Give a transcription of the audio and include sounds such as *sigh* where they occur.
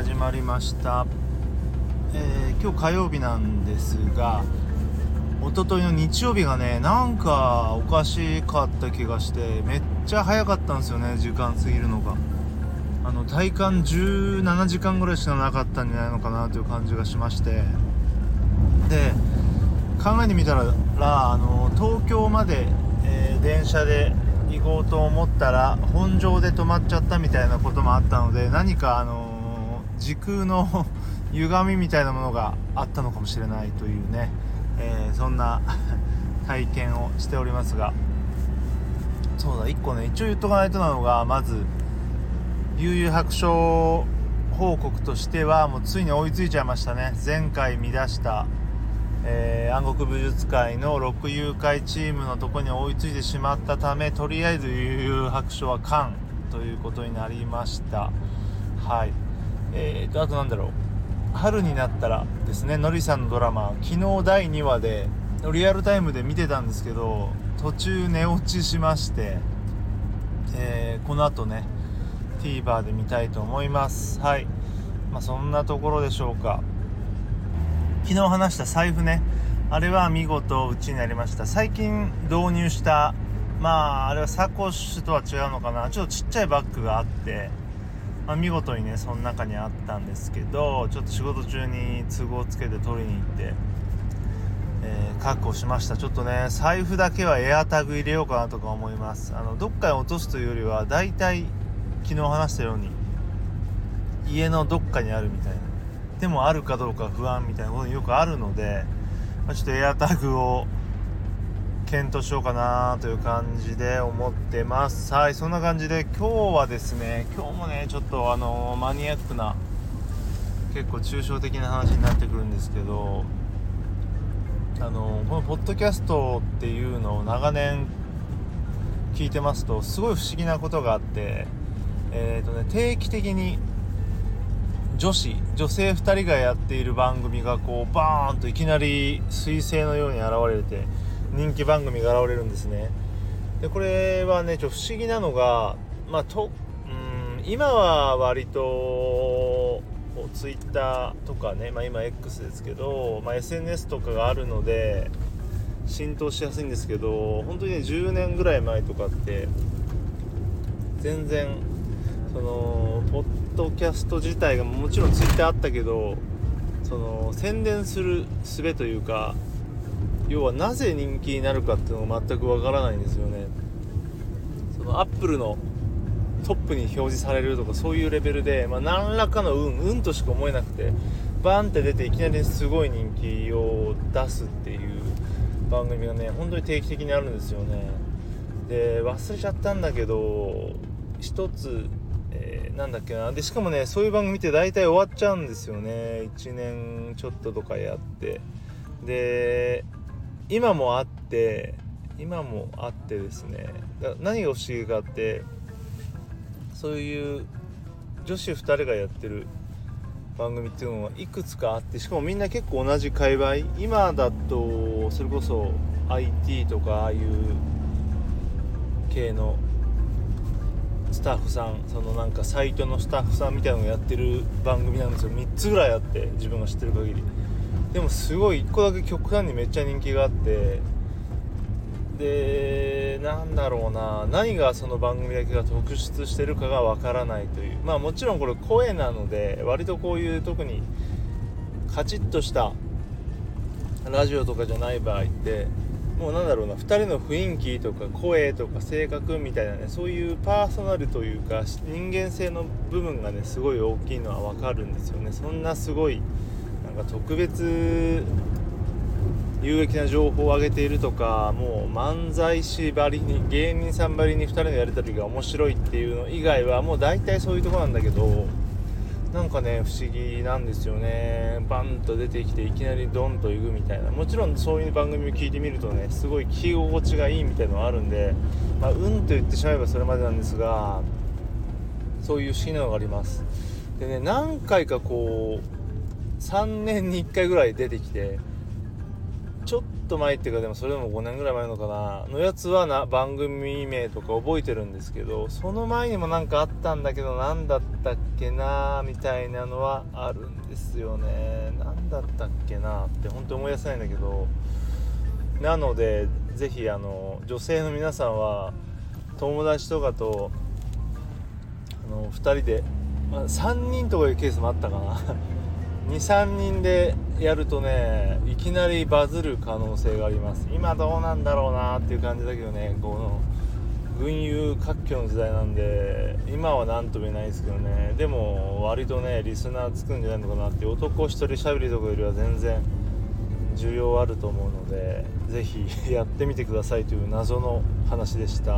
始まりました、えー、今日火曜日なんですが一昨日の日曜日がねなんかおかしかった気がしてめっちゃ早かったんですよね時間過ぎるのが。あの体感17時間ぐらいしかなかったんじゃないのかなという感じがしまして。で考えてみたらあの東京まで、えー、電車で行こうと思ったら本庄で止まっちゃったみたいなこともあったので何かあの、時空の *laughs* 歪みみたいなものがあったのかもしれないというね、えー、そんな *laughs* 体験をしておりますが。そうだ1個ね一応言っとかないとなのがまず悠々白書報告としてはもうついに追いついちゃいましたね。前回乱したえー、暗黒武術界の6誘拐チームのとこに追いついてしまったためとりあえず悠々白書は完ということになりました。はい。えーとあとなんだろう。春になったらですねのりさんのドラマ昨日第2話でリアルタイムで見てたんですけど途中寝落ちしまして、えー、この後ね TVer で見たいと思います。はい。まあ、そんなところでしょうか。昨日話した財布ね。あれは見事うちになりました。最近導入したまああれはサコッシュとは違うのかな。ちょっとちっちゃいバッグがあって、まあ、見事にねその中にあったんですけどちょっと仕事中に都合つけて取りに行って、えー、確保しました。ちょっとね財布だけはエアタグ入れようかなとか思います。あのどっかに落とすというよりはだいたい昨日話したように家のどっかにあるみたいな。でもあるかどうか不安みたいなことによくあるので、まあ、ちょっとエアタグを検討しようかなという感じで思ってます。はいそんな感じで今日はですね今日もねちょっとあのマニアックな結構抽象的な話になってくるんですけどあのこのポッドキャストっていうのを長年聞いてますとすごい不思議なことがあってえーとね、定期的に女子女性2人がやっている番組がこうバーンといきなり彗星のように現れて人気番組が現れるんですね。でこれはねちょっと不思議なのがまあとうん今は割とツイッターとかね、まあ、今 X ですけど、まあ、SNS とかがあるので浸透しやすいんですけど本当にね10年ぐらい前とかって全然そのポッドキャスト自体がもちろんツイッターあったけどその宣伝する術というか要はなぜ人気になるかっていうのが全くわからないんですよね。そのアップルのトップに表示されるとかそういうレベルで、まあ、何らかの運運としか思えなくてバーンって出ていきなりすごい人気を出すっていう番組がね本当に定期的にあるんですよね。で忘れちゃったんだけど一つえー、なんだっけな。でしかもねそういう番組って大体終わっちゃうんですよね。1年ちょっととかやって。で今もあって今もあってですね。何が不思議かってそういう女子2人がやってる番組っていうのはいくつかあってしかもみんな結構同じ界隈。今だとそれこそ IT とかああいう系のスタッフさんそのなんかサイトのスタッフさんみたいなのをやってる番組なんですよ。3つぐらいあって自分が知ってる限り。でもすごい1個だけ極端にめっちゃ人気があってでなんだろうな何がその番組だけが特出してるかがわからないという。まあもちろんこれ声なので割とこういう特にカチッとしたラジオとかじゃない場合ってもうなんだろうな2人の雰囲気とか声とか性格みたいなねそういうパーソナルというか人間性の部分がねすごい大きいのは分かるんですよね。そんなすごいか特別有益な情報を上げているとかもう漫才師ばりに芸人さんばりに2人のやり取りが面白いっていうの以外はもう大体そういうとこなんだけどなんかね不思議なんですよね。バンと出てきていきなりドンと行くみたいな。もちろんそういう番組を聞いてみるとねすごい聞き心地がいいみたいなのがあるんでまあ、うんと言ってしまえばそれまでなんですがそういう不思議なのがあります。でね何回かこう3年に1回ぐらい出てきてちょっと前っていうかでもそれでも5年ぐらい前のかな。のやつはな番組名とか覚えてるんですけどその前にも何かあったんだけど何だったっけなみたいなのはあるんですよね。何だったっけなって本当に思い出せないんだけど。なので是非あの女性の皆さんは友達とかとあの2人で、まあ、3人とかいうケースもあったかな。23人でやるとねいきなりバズる可能性があります今どうなんだろうなっていう感じだけどねこの群雄割拠の時代なんで今は何とも言えないですけどねでも割とねリスナーつくんじゃないのかなって男一人しゃべりとかよりは全然需要あると思うので是非やってみてくださいという謎の話でした。